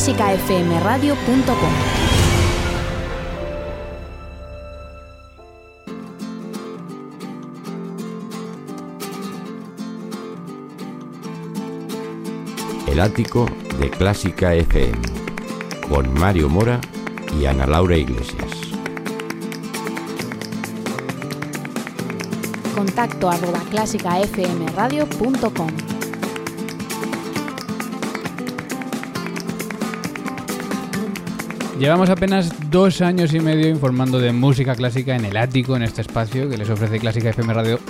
clásicafmradio.com El ático de Clásica FM con Mario Mora y Ana Laura Iglesias. Contacto arroba clásicafmradio.com Llevamos apenas dos años y medio informando de música clásica en el ático, en este espacio que les ofrece Clásica FM Radio.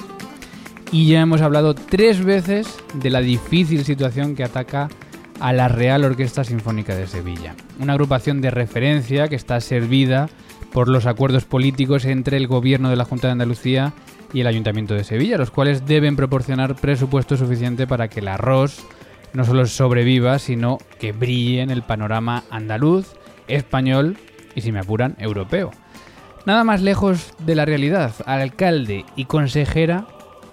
Y ya hemos hablado tres veces de la difícil situación que ataca a la Real Orquesta Sinfónica de Sevilla. Una agrupación de referencia que está servida por los acuerdos políticos entre el gobierno de la Junta de Andalucía y el Ayuntamiento de Sevilla, los cuales deben proporcionar presupuesto suficiente para que el arroz no solo sobreviva, sino que brille en el panorama andaluz español y, si me apuran, europeo. Nada más lejos de la realidad. Alcalde y consejera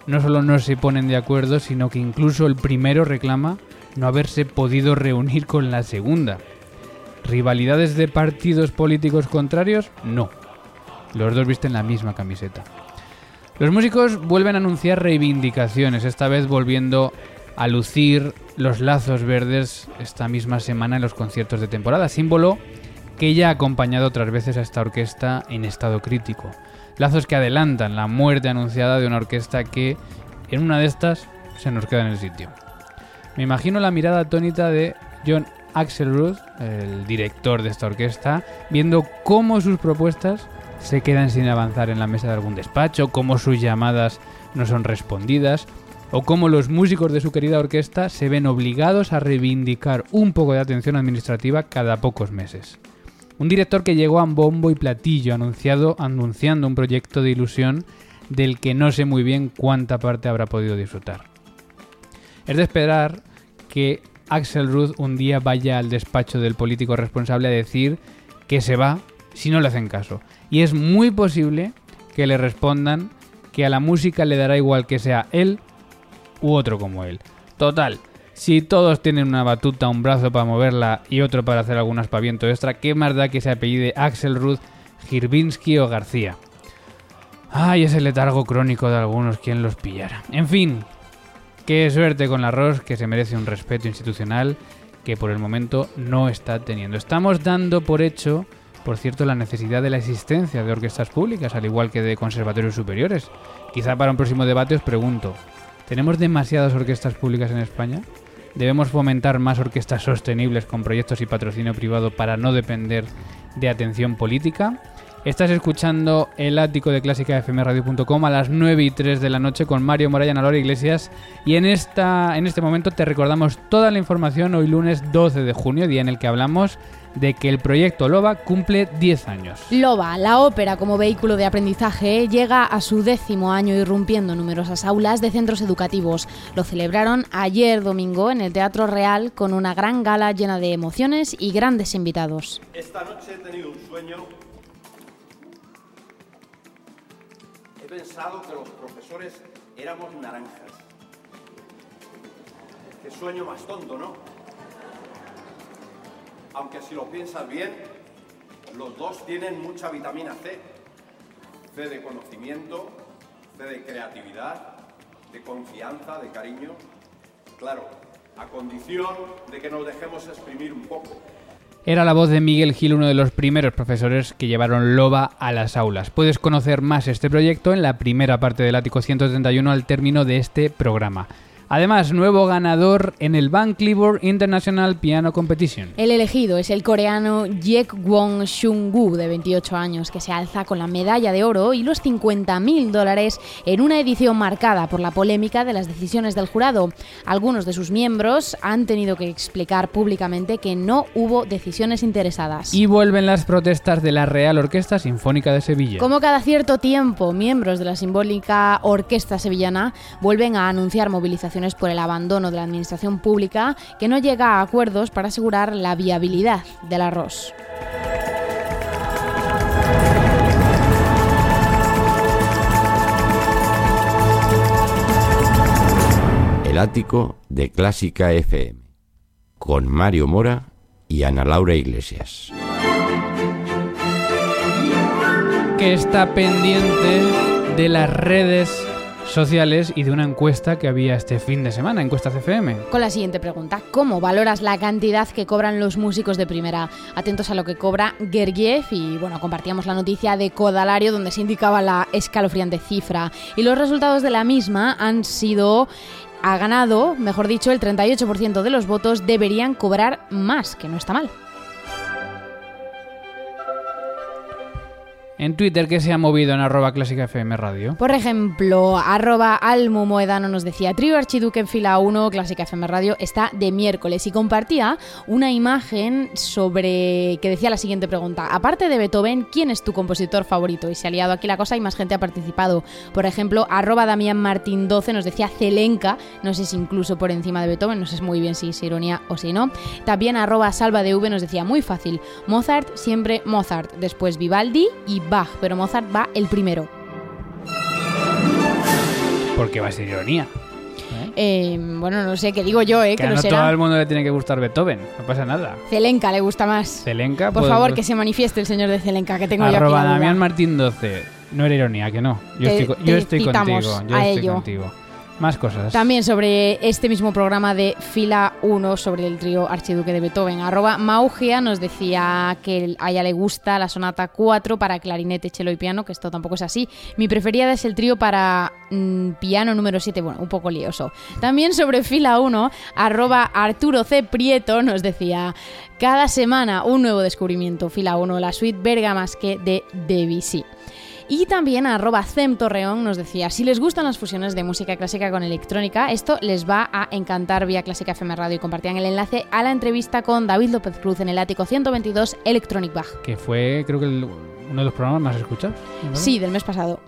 no solo no se ponen de acuerdo, sino que incluso el primero reclama no haberse podido reunir con la segunda. ¿Rivalidades de partidos políticos contrarios? No. Los dos visten la misma camiseta. Los músicos vuelven a anunciar reivindicaciones, esta vez volviendo a lucir los lazos verdes esta misma semana en los conciertos de temporada, símbolo que ya ha acompañado otras veces a esta orquesta en estado crítico. Lazos que adelantan la muerte anunciada de una orquesta que, en una de estas, se nos queda en el sitio. Me imagino la mirada atónita de John Axelrod, el director de esta orquesta, viendo cómo sus propuestas se quedan sin avanzar en la mesa de algún despacho, cómo sus llamadas no son respondidas, o cómo los músicos de su querida orquesta se ven obligados a reivindicar un poco de atención administrativa cada pocos meses. Un director que llegó a bombo y platillo anunciado, anunciando un proyecto de ilusión del que no sé muy bien cuánta parte habrá podido disfrutar. Es de esperar que Axel Ruth un día vaya al despacho del político responsable a decir que se va si no le hacen caso. Y es muy posible que le respondan que a la música le dará igual que sea él u otro como él. Total, si todos tienen una batuta, un brazo para moverla y otro para hacer algún aspaviento extra, ¿qué más da que se apellide Axel Ruth, Girbinsky o García? Ay, ese letargo crónico de algunos, quien los pillara. En fin, qué suerte con la ROS, que se merece un respeto institucional que por el momento no está teniendo. Estamos dando por hecho, por cierto, la necesidad de la existencia de orquestas públicas, al igual que de conservatorios superiores. Quizá para un próximo debate os pregunto, ¿tenemos demasiadas orquestas públicas en España? Debemos fomentar más orquestas sostenibles con proyectos y patrocinio privado para no depender de atención política. Estás escuchando el ático de clásica fmradio.com a las 9 y 3 de la noche con Mario Moraya Lora Iglesias y en, esta, en este momento te recordamos toda la información hoy lunes 12 de junio, día en el que hablamos de que el proyecto LOBA cumple 10 años. LOBA, la ópera como vehículo de aprendizaje, llega a su décimo año irrumpiendo numerosas aulas de centros educativos. Lo celebraron ayer domingo en el Teatro Real con una gran gala llena de emociones y grandes invitados. Esta noche he tenido un sueño. Que los profesores éramos naranjas. Qué sueño más tonto, ¿no? aunque si lo piensas bien, los dos tienen mucha vitamina C. C de conocimiento, C de creatividad, de confianza, de cariño. Claro, a condición de que nos dejemos exprimir un poco. Era la voz de Miguel Gil, uno de los primeros profesores que llevaron Loba a las aulas. Puedes conocer más este proyecto en la primera parte del Ático 131 al término de este programa. Además, nuevo ganador en el Van Cliburn International Piano Competition. El elegido es el coreano Yek Won Shung-gu, de 28 años, que se alza con la medalla de oro y los 50.000 dólares en una edición marcada por la polémica de las decisiones del jurado. Algunos de sus miembros han tenido que explicar públicamente que no hubo decisiones interesadas. Y vuelven las protestas de la Real Orquesta Sinfónica de Sevilla. Como cada cierto tiempo, miembros de la simbólica Orquesta Sevillana vuelven a anunciar movilizaciones por el abandono de la administración pública que no llega a acuerdos para asegurar la viabilidad del arroz. El ático de Clásica FM con Mario Mora y Ana Laura Iglesias. Que está pendiente de las redes sociales y de una encuesta que había este fin de semana, encuesta CFM. Con la siguiente pregunta, ¿cómo valoras la cantidad que cobran los músicos de primera? Atentos a lo que cobra Gergiev y bueno, compartíamos la noticia de Codalario donde se indicaba la escalofriante cifra y los resultados de la misma han sido ha ganado, mejor dicho, el 38% de los votos deberían cobrar más, que no está mal. En Twitter, ¿qué se ha movido en arroba FM Radio? Por ejemplo, arroba Almu Moedano nos decía, Trío Archiduque en fila 1, Clásica FM Radio, está de miércoles y compartía una imagen sobre que decía la siguiente pregunta. Aparte de Beethoven, ¿quién es tu compositor favorito? Y se ha liado aquí la cosa y más gente ha participado. Por ejemplo, arroba Damián Martín 12 nos decía Zelenka, no sé si incluso por encima de Beethoven, no sé muy bien si es ironía o si no. También arroba Salva de V nos decía muy fácil, Mozart, siempre Mozart, después Vivaldi y Bach, pero Mozart va el primero. Porque va a ser ironía. Eh, bueno, no sé, qué digo yo, ¿eh? Que, Que, no no será. todo el mundo le tiene que gustar Beethoven, no pasa nada. Zelenka le gusta más. Zelenka, Por pues- favor, pues- que se manifieste el señor de Zelenka, que tengo yo aquí Arroba la duda. Damián Martín 12. No era ironía, que no. Yo Te- estoy, yo estoy contigo. Yo a estoy ello. contigo. Más cosas. También sobre este mismo programa de fila 1 sobre el trío Archiduque de Beethoven. Arroba Maugia nos decía que a ella le gusta la sonata 4 para clarinete, cello y piano, que esto tampoco es así. Mi preferida es el trío para mm, piano número 7, bueno, un poco lioso. También sobre fila 1, arroba Arturo C. Prieto nos decía cada semana un nuevo descubrimiento. Fila 1, la suite Bergamasque de Debussy. Y también a arroba Cem Torreón nos decía, si les gustan las fusiones de música clásica con electrónica, esto les va a encantar vía Clásica FM Radio y compartían el enlace a la entrevista con David López Cruz en el ático 122 Electronic Bach. Que fue, creo que, el- uno de los programas más escuchados. Sí, del mes pasado.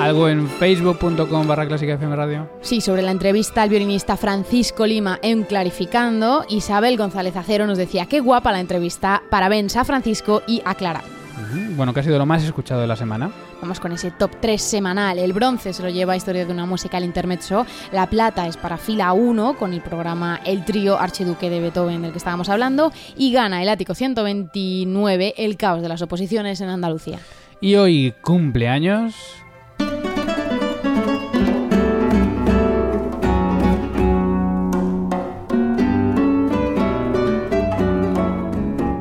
Algo en facebook.com barra clásica FM Radio. Sí, sobre la entrevista al violinista Francisco Lima en Clarificando, Isabel González Acero nos decía, qué guapa la entrevista, parabéns a Francisco y a Clara. Bueno, que ha sido lo más escuchado de la semana. Vamos con ese top 3 semanal. El bronce se lo lleva Historia de una música al intermezzo. La plata es para fila 1 con el programa El trío Archiduque de Beethoven del que estábamos hablando. Y gana el ático 129 El caos de las oposiciones en Andalucía. Y hoy cumpleaños.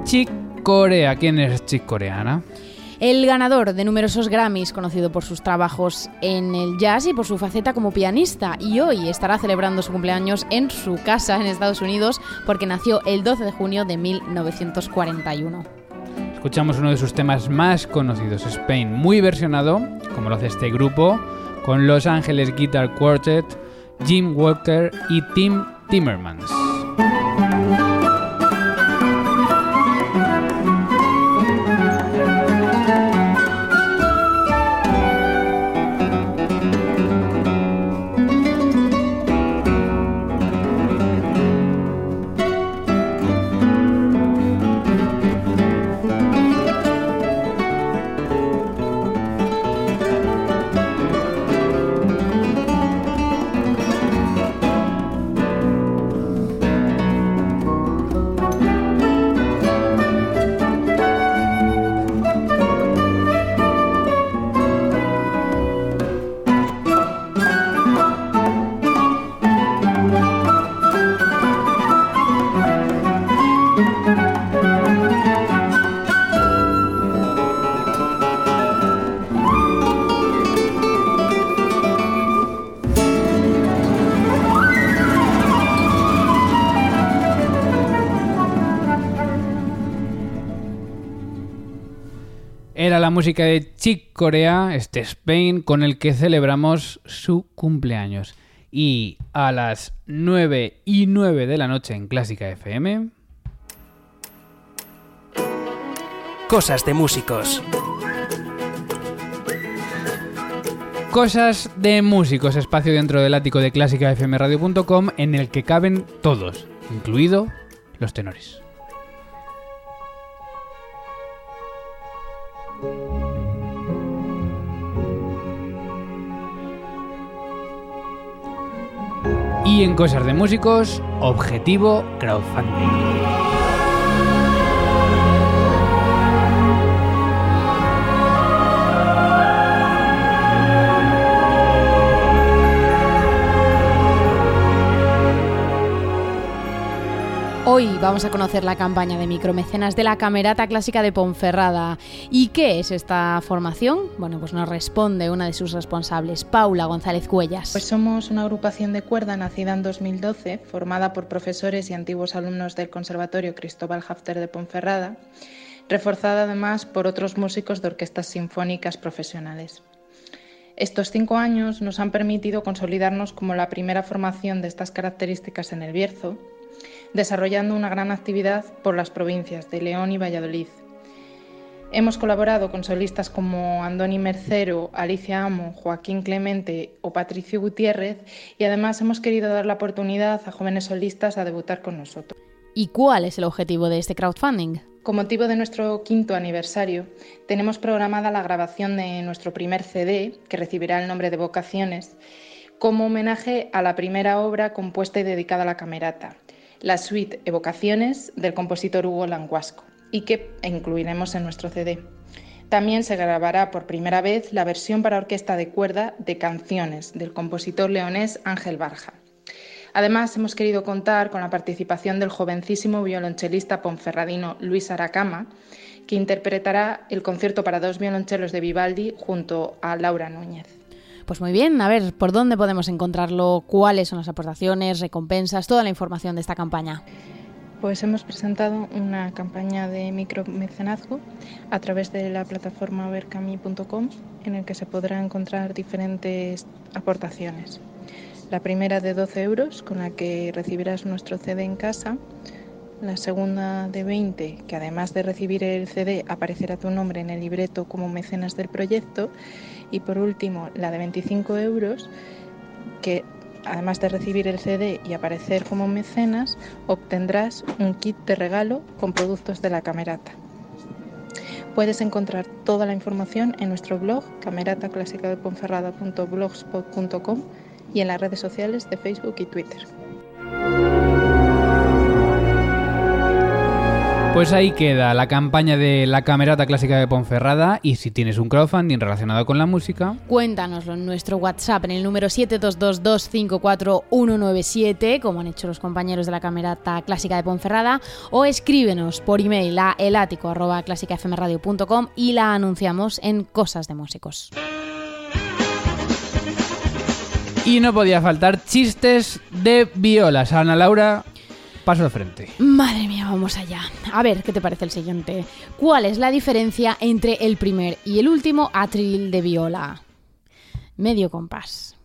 Chick Corea. ¿Quién es Chick Coreana? El ganador de numerosos Grammys, conocido por sus trabajos en el jazz y por su faceta como pianista, y hoy estará celebrando su cumpleaños en su casa en Estados Unidos porque nació el 12 de junio de 1941. Escuchamos uno de sus temas más conocidos, Spain, muy versionado, como lo hace este grupo, con Los Ángeles Guitar Quartet, Jim Walker y Tim Timmermans. La música de Chick Corea, este Spain, con el que celebramos su cumpleaños. Y a las 9 y 9 de la noche en Clásica FM. Cosas de músicos. Cosas de músicos, espacio dentro del ático de clásicafmradio.com en el que caben todos, incluido los tenores. Y en Cosas de Músicos, objetivo crowdfunding. Hoy vamos a conocer la campaña de micromecenas de la Camerata Clásica de Ponferrada. ¿Y qué es esta formación? Bueno, pues nos responde una de sus responsables, Paula González Cuellas. Pues somos una agrupación de cuerda nacida en 2012, formada por profesores y antiguos alumnos del Conservatorio Cristóbal Hafter de Ponferrada, reforzada además por otros músicos de orquestas sinfónicas profesionales. Estos cinco años nos han permitido consolidarnos como la primera formación de estas características en el Bierzo desarrollando una gran actividad por las provincias de León y Valladolid. Hemos colaborado con solistas como Andoni Mercero, Alicia Amo, Joaquín Clemente o Patricio Gutiérrez y además hemos querido dar la oportunidad a jóvenes solistas a debutar con nosotros. ¿Y cuál es el objetivo de este crowdfunding? Con motivo de nuestro quinto aniversario, tenemos programada la grabación de nuestro primer CD, que recibirá el nombre de Vocaciones, como homenaje a la primera obra compuesta y dedicada a la camerata, la suite Evocaciones del compositor Hugo Languasco y que incluiremos en nuestro CD. También se grabará por primera vez la versión para orquesta de cuerda de Canciones del compositor leonés Ángel Barja. Además, hemos querido contar con la participación del jovencísimo violonchelista ponferradino Luis Aracama, que interpretará el concierto para dos violonchelos de Vivaldi junto a Laura Núñez. Pues muy bien, a ver, ¿por dónde podemos encontrarlo? ¿Cuáles son las aportaciones, recompensas, toda la información de esta campaña? Pues hemos presentado una campaña de micromecenazgo a través de la plataforma vercami.com en el que se podrá encontrar diferentes aportaciones. La primera de 12 euros con la que recibirás nuestro CD en casa. La segunda de 20 que además de recibir el CD aparecerá tu nombre en el libreto como mecenas del proyecto y por último, la de 25 euros, que además de recibir el CD y aparecer como mecenas, obtendrás un kit de regalo con productos de la Camerata. Puedes encontrar toda la información en nuestro blog camerataclásicadeponferrada.blogspot.com y en las redes sociales de Facebook y Twitter. Pues ahí queda la campaña de la Camerata Clásica de Ponferrada y si tienes un crowdfunding relacionado con la música... Cuéntanoslo en nuestro WhatsApp en el número 722254197, como han hecho los compañeros de la Camerata Clásica de Ponferrada, o escríbenos por email a elático.clásicafmradio.com y la anunciamos en Cosas de Músicos. Y no podía faltar chistes de violas. Ana Laura, Paso de frente. Madre mía, vamos allá. A ver, ¿qué te parece el siguiente? ¿Cuál es la diferencia entre el primer y el último atril de viola? Medio compás.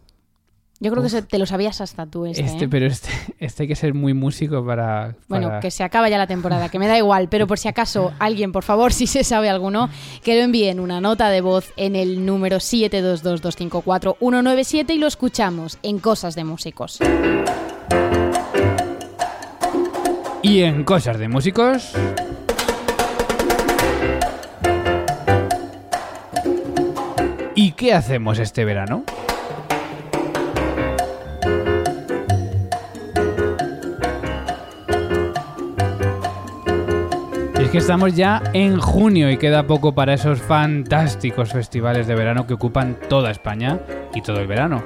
Yo creo que te lo sabías hasta tú este. Este, ¿eh? pero este, este hay que ser muy músico para, Bueno, que se acaba ya la temporada, que me da igual, pero por si acaso alguien, por favor, si se sabe alguno, que lo envíen una nota de voz en el número 722254197 y lo escuchamos en Cosas de Músicos. Y en Cosas de Músicos... ¿Y qué hacemos este verano? es que estamos ya en junio y queda poco para esos fantásticos festivales de verano que ocupan toda España y todo el verano.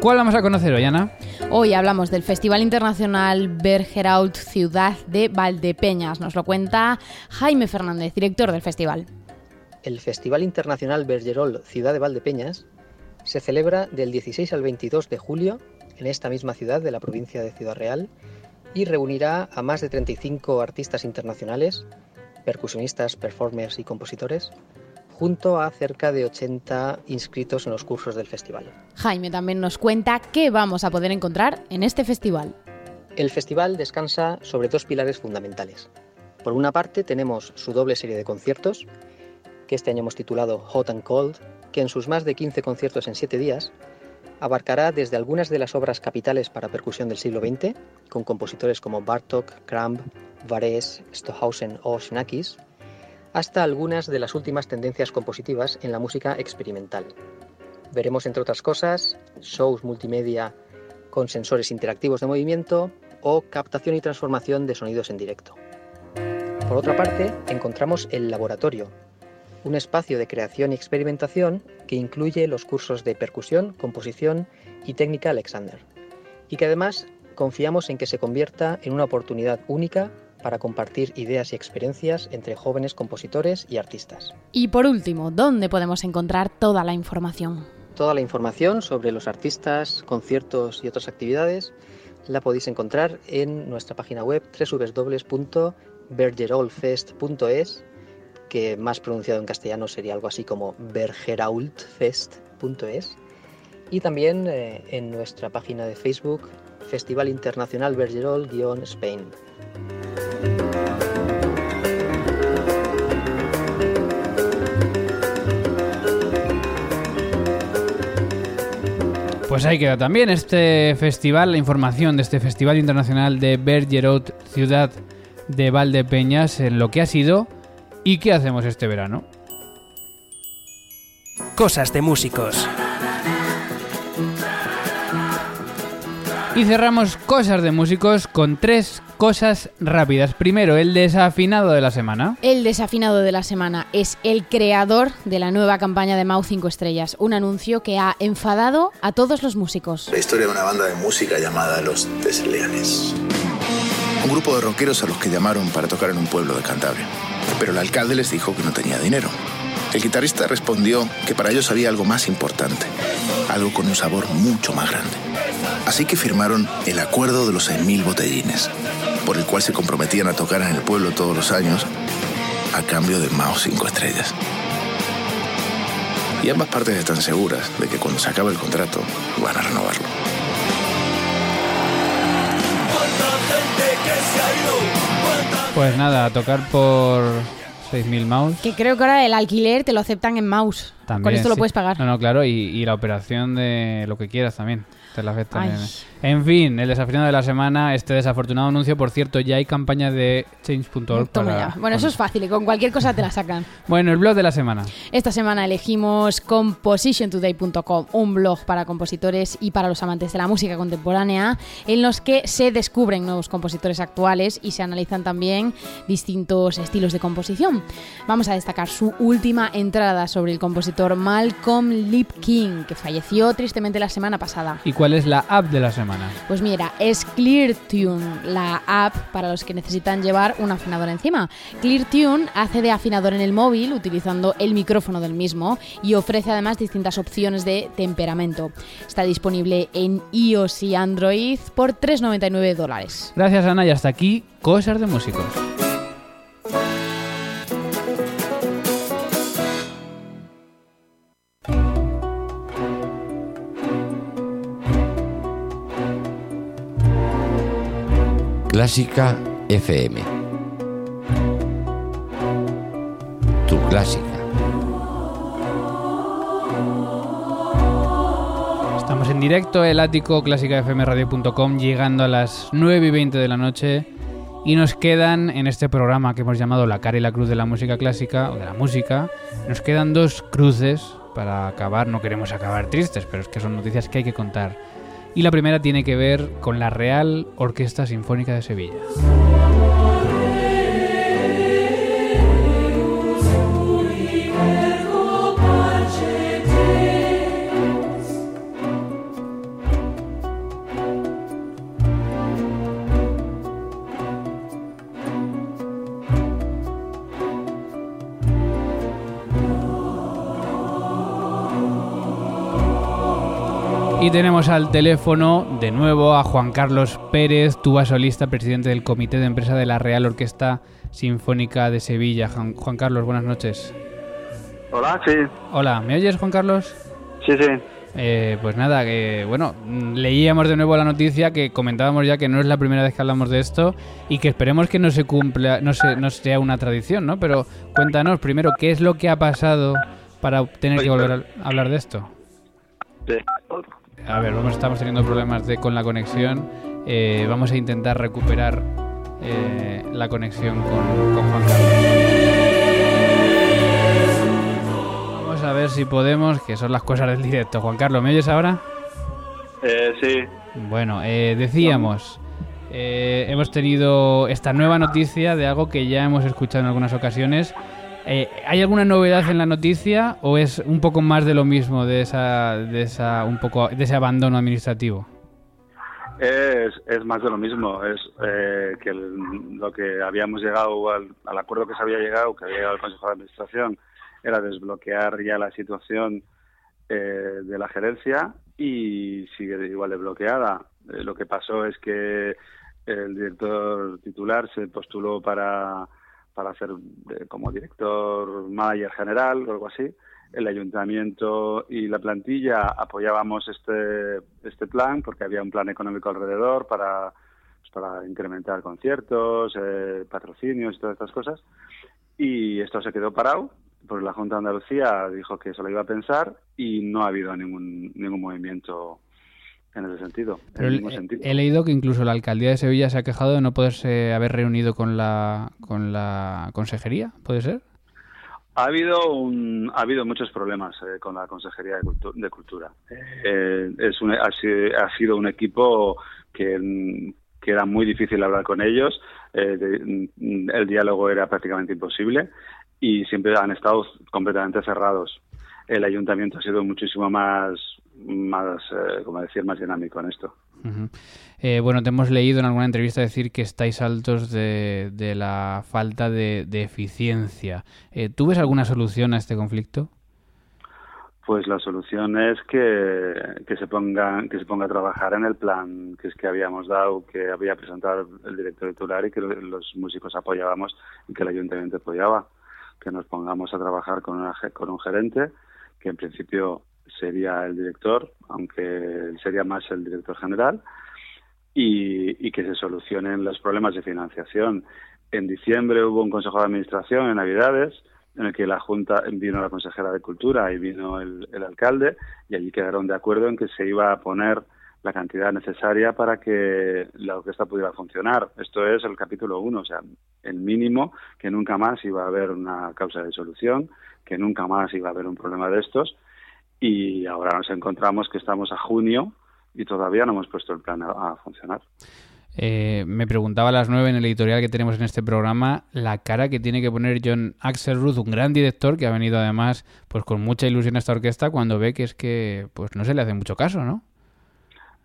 ¿Cuál vamos a conocer hoy, Ana? Hoy hablamos del Festival Internacional Bergeraut Ciudad de Valdepeñas. Nos lo cuenta Jaime Fernández, director del festival. El Festival Internacional Bergerol Ciudad de Valdepeñas se celebra del 16 al 22 de julio en esta misma ciudad de la provincia de Ciudad Real y reunirá a más de 35 artistas internacionales, percusionistas, performers y compositores, junto a cerca de 80 inscritos en los cursos del festival. Jaime también nos cuenta qué vamos a poder encontrar en este festival. El festival descansa sobre dos pilares fundamentales. Por una parte tenemos su doble serie de conciertos, que este año hemos titulado Hot and Cold, que en sus más de 15 conciertos en 7 días abarcará desde algunas de las obras capitales para percusión del siglo XX, con compositores como Bartok, Kramp, Varese, Stohausen o Xenakis, hasta algunas de las últimas tendencias compositivas en la música experimental. Veremos, entre otras cosas, shows multimedia con sensores interactivos de movimiento o captación y transformación de sonidos en directo. Por otra parte, encontramos el laboratorio, un espacio de creación y experimentación que incluye los cursos de percusión, composición y técnica Alexander, y que además confiamos en que se convierta en una oportunidad única para compartir ideas y experiencias entre jóvenes compositores y artistas. Y por último, ¿dónde podemos encontrar toda la información? Toda la información sobre los artistas, conciertos y otras actividades la podéis encontrar en nuestra página web www.bergerolfest.es, que más pronunciado en castellano sería algo así como bergeraultfest.es, y también eh, en nuestra página de Facebook Festival Internacional Bergerol-Spain. Pues ahí queda también este festival, la información de este Festival Internacional de Bergerot, ciudad de Valdepeñas, en lo que ha sido y qué hacemos este verano. Cosas de músicos. Y cerramos cosas de músicos con tres cosas rápidas. Primero, el desafinado de la semana. El desafinado de la semana es el creador de la nueva campaña de Mau 5 Estrellas, un anuncio que ha enfadado a todos los músicos. La historia de una banda de música llamada Los Desleales. Un grupo de rockeros a los que llamaron para tocar en un pueblo de Cantabria. Pero el alcalde les dijo que no tenía dinero. El guitarrista respondió que para ellos había algo más importante, algo con un sabor mucho más grande. Así que firmaron el acuerdo de los 6.000 botellines, por el cual se comprometían a tocar en el pueblo todos los años a cambio de Mao 5 estrellas. Y ambas partes están seguras de que cuando se acabe el contrato van a renovarlo. Pues nada, a tocar por 6.000 mouse. Que creo que ahora el alquiler te lo aceptan en mouse. También, Con esto lo sí. puedes pagar. No, no, claro, y, y la operación de lo que quieras también. Te la aceptan Ay. en- fin, el desafinado de la semana, este desafortunado anuncio, por cierto, ya hay campaña de change.org. Bueno, eso es fácil, y con cualquier cosa te la sacan. Bueno, el blog de la semana. Esta semana elegimos compositiontoday.com, un blog para compositores y para los amantes de la música contemporánea, en los que se descubren nuevos compositores actuales y se analizan también distintos estilos de composición. Vamos a destacar su última entrada sobre el compositor Malcolm Lipkin, que falleció tristemente la semana pasada. ¿Y cuál es la app de la semana? Pues mira, es ClearTune, la app para los que necesitan llevar un afinador encima. ClearTune hace de afinador en el móvil utilizando el micrófono del mismo y ofrece además distintas opciones de temperamento. Está disponible en iOS y Android por 3,99 dólares. Gracias, Ana, y hasta aquí, Cosas de Músicos. Clásica FM. Tu clásica. Estamos en directo, el ático clásicafmradio.com, llegando a las 9 y 20 de la noche. Y nos quedan en este programa que hemos llamado La cara y la cruz de la música clásica, o de la música, nos quedan dos cruces para acabar. No queremos acabar tristes, pero es que son noticias que hay que contar. Y la primera tiene que ver con la Real Orquesta Sinfónica de Sevilla. Y tenemos al teléfono de nuevo a Juan Carlos Pérez, tuba solista, presidente del Comité de Empresa de la Real Orquesta Sinfónica de Sevilla. Juan Carlos, buenas noches. Hola, sí. Hola, ¿me oyes, Juan Carlos? Sí, sí. Eh, pues nada, que bueno, leíamos de nuevo la noticia que comentábamos ya que no es la primera vez que hablamos de esto y que esperemos que no se cumpla, no, se, no sea una tradición, ¿no? Pero cuéntanos primero, ¿qué es lo que ha pasado para tener que volver a hablar de esto? A ver, vamos, estamos teniendo problemas de, con la conexión. Eh, vamos a intentar recuperar eh, la conexión con, con Juan Carlos a ver si podemos, que son las cosas del directo. Juan Carlos, ¿me oyes ahora? Eh, sí. Bueno, eh, decíamos, hemos tenido esta nueva noticia de algo que ya hemos escuchado en algunas ocasiones. Eh, ¿Hay alguna novedad en la noticia o es un poco más de lo mismo de esa, de esa, un poco de ese abandono administrativo? Es, es más de lo mismo, es que lo que habíamos llegado al, al, acuerdo que se había llegado, que había llegado el Consejo de Administración, era desbloquear ya la situación eh, de la gerencia y sigue igual de bloqueada. Eh, lo que pasó es que el director titular se postuló para, para ser eh, como director manager general o algo así. El ayuntamiento y la plantilla apoyábamos este, este plan porque había un plan económico alrededor para, pues, para incrementar conciertos, patrocinios y todas estas cosas. Y esto se quedó parado porque la Junta de Andalucía dijo que eso lo iba a pensar y no ha habido ningún, ningún movimiento en ese sentido. he, leído que incluso la alcaldía de Sevilla se ha quejado de no poderse haber reunido con la, con la consejería, ¿puede ser? Ha habido un, ha habido muchos problemas eh, con la consejería de, cultura. Eh, es un, ha, sido, un equipo que, que era muy difícil hablar con ellos. Eh, el diálogo era prácticamente imposible y siempre han estado completamente cerrados. El ayuntamiento ha sido muchísimo más, más eh, como decir, más dinámico en esto. eh, bueno, te hemos leído en alguna entrevista decir que estáis altos de, de la falta de, de eficiencia. Eh, ¿Tú ves alguna solución a este conflicto? Pues la solución es que, que, se ponga, que se ponga a trabajar en el plan que es que habíamos dado, que había presentado el director titular y que los músicos apoyábamos y que el ayuntamiento apoyaba que nos pongamos a trabajar con, una, con un gerente, que en principio sería el director, aunque sería más el director general, y, que se solucionen los problemas de financiación. En diciembre hubo un consejo de administración en Navidades en el que la Junta vino la consejera de Cultura y vino el, el alcalde y allí quedaron de acuerdo en que se iba a poner la cantidad necesaria para que la orquesta pudiera funcionar. Esto es el capítulo 1, o sea, el mínimo, que nunca más iba a haber una causa de solución, que nunca más iba a haber un problema de estos. Y ahora nos encontramos que estamos a junio y todavía no hemos puesto el plan a, funcionar. Eh, me preguntaba a las nueve en el editorial que tenemos en este programa la cara que tiene que poner John Axelruth, un gran director que ha venido además pues con mucha ilusión a esta orquesta cuando ve que es que pues no se le hace mucho caso, ¿no?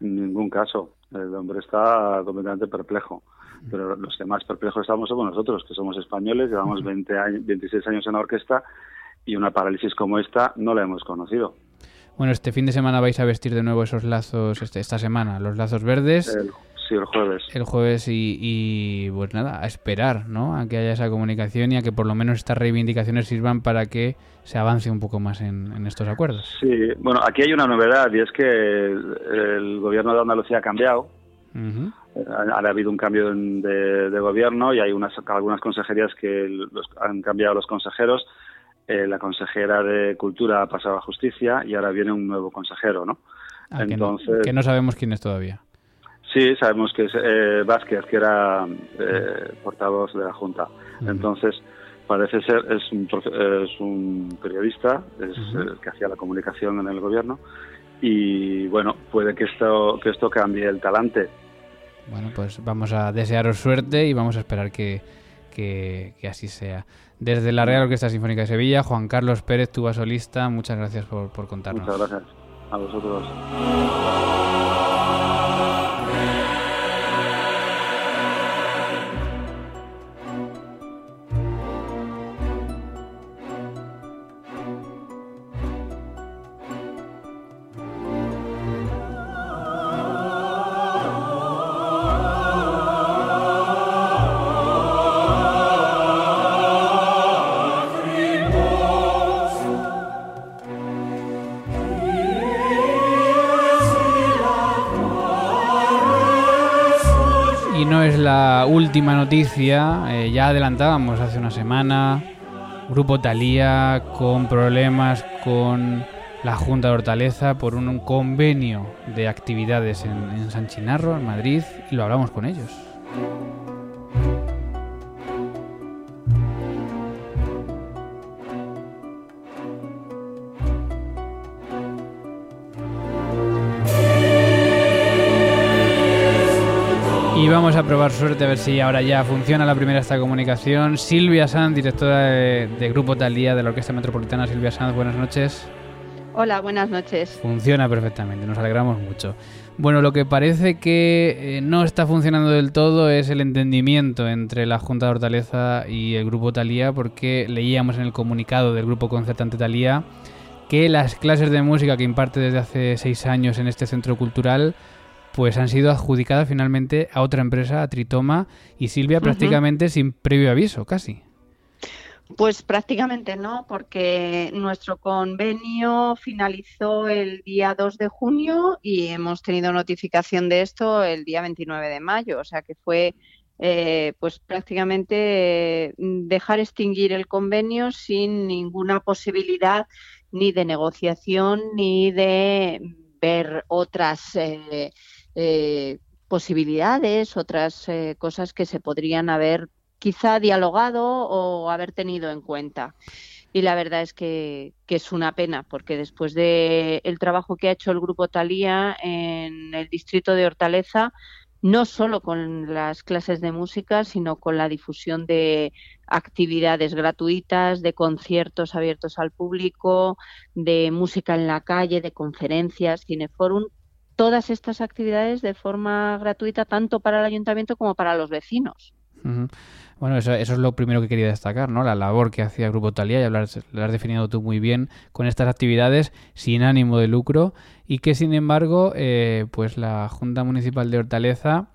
En ningún caso. El hombre está completamente perplejo. Pero los que más perplejos estamos somos nosotros, que somos españoles, llevamos 20 años, 26 años en la orquesta y una parálisis como esta no la hemos conocido. Bueno, este fin de semana vais a vestir de nuevo esos lazos, este, esta semana, los lazos verdes. Sí, el jueves. El jueves y, pues nada, a esperar, ¿no? A que haya esa comunicación y a que por lo menos estas reivindicaciones sirvan para que se avance un poco más en, estos acuerdos. Sí, bueno, aquí hay una novedad y es que el, gobierno de Andalucía ha cambiado. ha, habido un cambio de, gobierno y hay unas, algunas consejerías que los, han cambiado los consejeros. Eh, la consejera de Cultura ha pasado a Justicia y ahora viene un nuevo consejero, ¿no? Ah, Entonces, que no sabemos quién es todavía. Sí, sabemos que es eh, Vázquez, que era eh, portavoz de la Junta. Entonces, parece ser, es un, es un periodista, es el que hacía la comunicación en el gobierno, y bueno, puede que esto, que esto cambie el talante. Bueno, pues vamos a desearos suerte y vamos a esperar que, que, así sea. Desde la Real Orquesta Sinfónica de Sevilla, Juan Carlos Pérez, tuba solista, muchas gracias por, por contarnos. Muchas gracias a vosotros. Noticia, eh, ya adelantábamos hace una semana, Grupo Talía con problemas con la Junta de Hortaleza por un convenio de actividades en, en San Chinarro, en Madrid, y lo hablamos con ellos. Vamos a probar suerte a ver si ahora ya funciona la primera esta comunicación. Silvia Sanz, directora de, Grupo Talía de la Orquesta Metropolitana. Silvia Sanz, buenas noches. Hola, buenas noches. Funciona perfectamente, nos alegramos mucho. Bueno, lo que parece que eh, no está funcionando del todo es el entendimiento entre la Junta de Hortaleza y el Grupo Talía, porque leíamos en el comunicado del Grupo Concertante Talía que las clases de música que imparte desde hace seis años en este centro cultural pues han sido adjudicadas finalmente a otra empresa, a Tritoma y Silvia, prácticamente sin previo aviso, casi. Pues prácticamente no, porque nuestro convenio finalizó el día 2 de junio y hemos tenido notificación de esto el día 29 de mayo, o sea que fue eh, pues prácticamente mm, dejar extinguir el convenio sin ninguna posibilidad ni de negociación ni de ver otras eh, eh, posibilidades, otras eh, cosas que se podrían haber quizá dialogado o haber tenido en cuenta. Y la verdad es que, es una pena, porque después del el trabajo que ha hecho el Grupo Talía en el distrito de Hortaleza, no solo con las clases de música, sino con la difusión de actividades gratuitas, de conciertos abiertos al público, de música en la calle, de conferencias, cineforum, todas estas actividades de forma gratuita tanto para el ayuntamiento como para los vecinos. Bueno, eso, es lo primero que quería destacar, ¿no? La labor que hacía Grupo Talía, y lo has, definido tú muy bien, con estas actividades sin ánimo de lucro y que, sin embargo, eh, pues la Junta Municipal de Hortaleza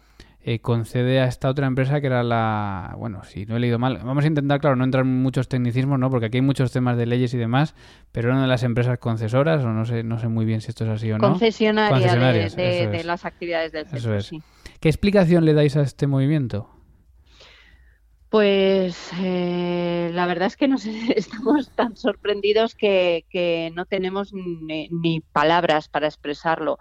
eh, concede a esta otra empresa que era la... Bueno, si no he leído mal, vamos a intentar, claro, no entrar en muchos tecnicismos, ¿no? Porque aquí hay muchos temas de leyes y demás, pero una de las empresas concesoras, o no sé, no sé muy bien si esto es así o no. Concesionaria de, las actividades del centro, Eso es. ¿Qué explicación le dais a este movimiento? Pues eh, la verdad es que nos estamos tan sorprendidos que, que no tenemos ni, palabras para expresarlo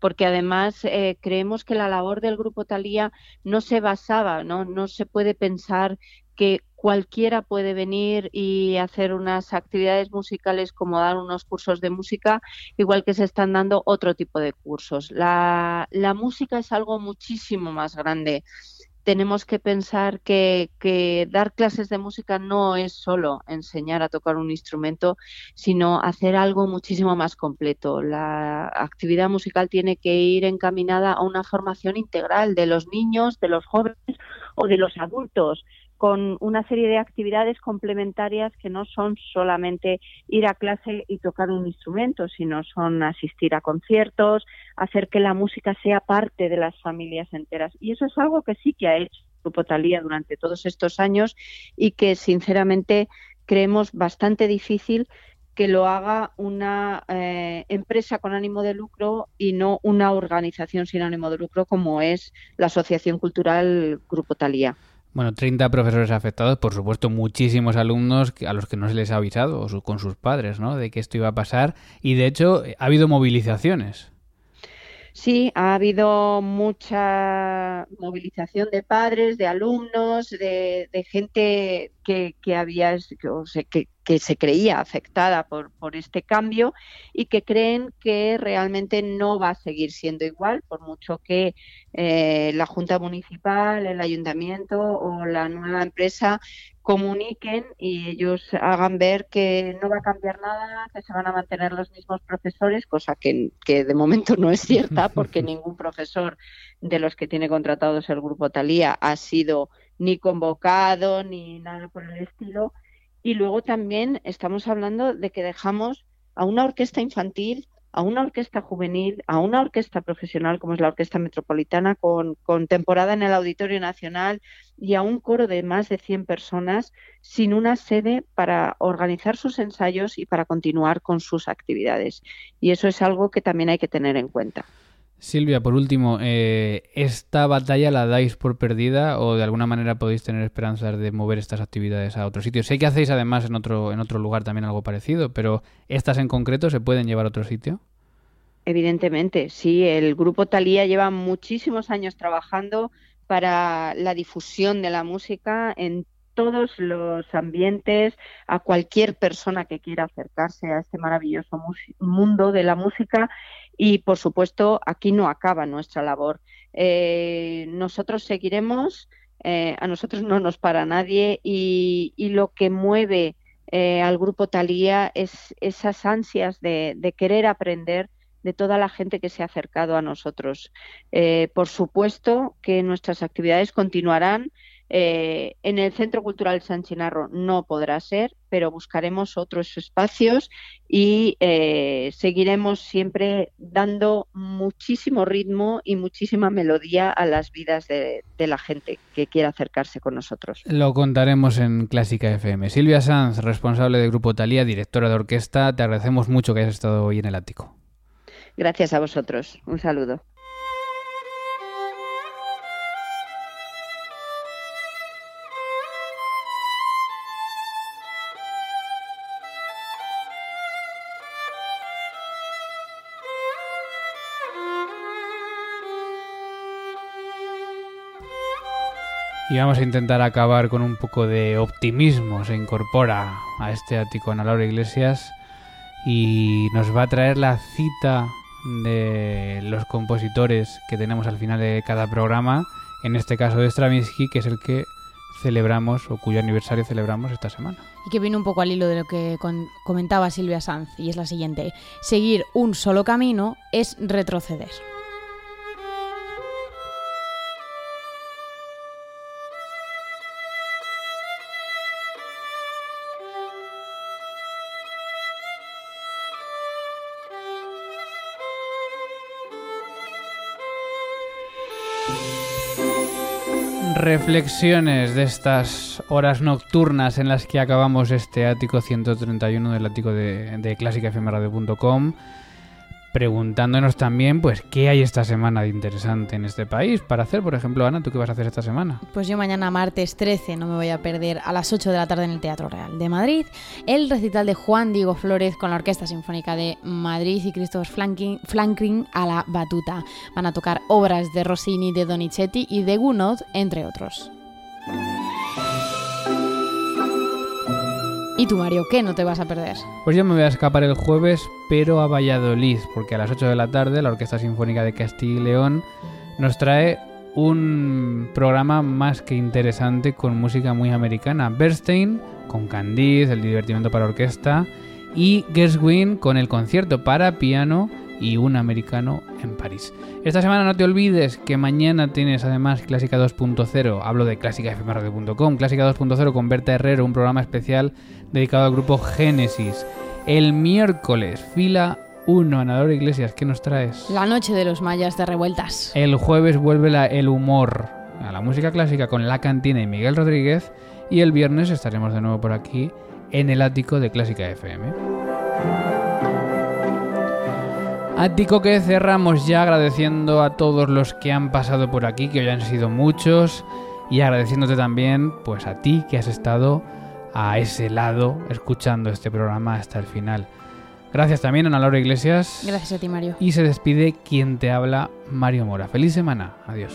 porque además eh, creemos que la labor del Grupo Talía no se basaba, ¿no? no se puede pensar que cualquiera puede venir y hacer unas actividades musicales como dar unos cursos de música, igual que se están dando otro tipo de cursos. La, la música es algo muchísimo más grande tenemos que pensar que, dar clases de música no es solo enseñar a tocar un instrumento, sino hacer algo muchísimo más completo. La actividad musical tiene que ir encaminada a una formación integral de los niños, de los jóvenes o de los adultos con una serie de actividades complementarias que no son solamente ir a clase y tocar un instrumento, sino son asistir a conciertos, hacer que la música sea parte de las familias enteras. Y eso es algo que sí que ha hecho Grupo Talía durante todos estos años y que sinceramente creemos bastante difícil que lo haga una eh, empresa con ánimo de lucro y no una organización sin ánimo de lucro como es la Asociación Cultural Grupo Talía. Bueno, 30 profesores afectados, por supuesto, muchísimos alumnos a los que no se les ha avisado, o con sus padres, ¿no? De que esto iba a pasar. Y de hecho, ha habido movilizaciones. Sí, ha habido mucha movilización de padres, de alumnos, de, gente que, había, que, que, se creía afectada por, por este cambio y que creen que realmente no va a seguir siendo igual, por mucho que eh, la Junta Municipal, el Ayuntamiento o la nueva empresa comuniquen y ellos hagan ver que no va a cambiar nada, que se van a mantener los mismos profesores, cosa que, de momento no es cierta porque ningún profesor de los que tiene contratados el grupo Talía ha sido ni convocado ni nada por el estilo. Y luego también estamos hablando de que dejamos a una orquesta infantil a una orquesta juvenil, a una orquesta profesional como es la Orquesta Metropolitana, con, temporada en el Auditorio Nacional y a un coro de más de 100 personas sin una sede para organizar sus ensayos y para continuar con sus actividades. Y eso es algo que también hay que tener en cuenta. Silvia, por último, eh, ¿esta batalla la dais por perdida o de alguna manera podéis tener esperanzas de mover estas actividades a otro sitio? Sé que hacéis además en otro, en otro lugar también algo parecido, pero ¿estas en concreto se pueden llevar a otro sitio? Evidentemente, sí. El grupo Talía lleva muchísimos años trabajando para la difusión de la música en todos los ambientes, a cualquier persona que quiera acercarse a este maravilloso mundo de la música y, por supuesto, aquí no acaba nuestra labor. Eh, nosotros seguiremos, eh, a nosotros no nos para nadie y, lo que mueve eh, al grupo Talía es esas ansias de, querer aprender de toda la gente que se ha acercado a nosotros. por supuesto que nuestras actividades continuarán eh, en el Centro Cultural San Chinarro no podrá ser, pero buscaremos otros espacios y eh, seguiremos siempre dando muchísimo ritmo y muchísima melodía a las vidas de, de, la gente que quiera acercarse con nosotros. Lo contaremos en Clásica FM. Silvia Sanz, responsable del Grupo Talía, directora de orquesta, te agradecemos mucho que hayas estado hoy en el ático. Gracias a vosotros. Un saludo. Vamos a intentar acabar con un poco de optimismo. Se incorpora a este ático Ana Laura Iglesias y nos va a traer la cita de los compositores que tenemos al final de cada programa. En este caso de Stravinsky, que es el que celebramos o cuyo aniversario celebramos esta semana. Y que viene un poco al hilo de lo que comentaba Silvia Sanz, y es la siguiente. Seguir un solo camino es retroceder. Reflexiones de estas horas nocturnas en las que acabamos este ático 131 del ático de, de clásicafmradio.com preguntándonos también, pues, qué hay esta semana de interesante en este país para hacer. Por ejemplo, Ana, ¿tú qué vas a hacer esta semana? Pues yo mañana, martes 13, no me voy a perder a las 8 de la tarde en el Teatro Real de Madrid el recital de Juan Diego Flores con la Orquesta Sinfónica de Madrid y Christopher Flanking a la batuta. Van a tocar obras de Rossini, de Donizetti y de Gounod, entre otros. ¿Y tú, Mario, qué no te vas a perder? Pues yo me voy a escapar el jueves, pero a Valladolid, porque a las 8 de la tarde la Orquesta Sinfónica de Castilla y León nos trae un programa más que interesante con música muy americana. Bernstein con Candice, el divertimento para orquesta, y Gershwin con el concierto para piano y un americano en París. Esta semana no te olvides que mañana tienes además Clásica 2.0, hablo de clásicafmradio.com, Clásica 2.0 con Berta Herrero, un programa especial dedicado al grupo Génesis. El miércoles, fila 1, Anador Iglesias, ¿qué nos traes? La noche de los mayas de revueltas. El jueves vuelve la, el humor a la música clásica con La Cantina y Miguel Rodríguez y el viernes estaremos de nuevo por aquí en el ático de Clásica FM. Ático que cerramos ya agradeciendo a todos los que han pasado por aquí, que hoy han sido muchos, y agradeciéndote también pues a ti que has estado a ese lado escuchando este programa hasta el final. Gracias también a Ana Laura Iglesias. Gracias a ti, Mario. Y se despide quien te habla, Mario Mora. Feliz semana. Adiós.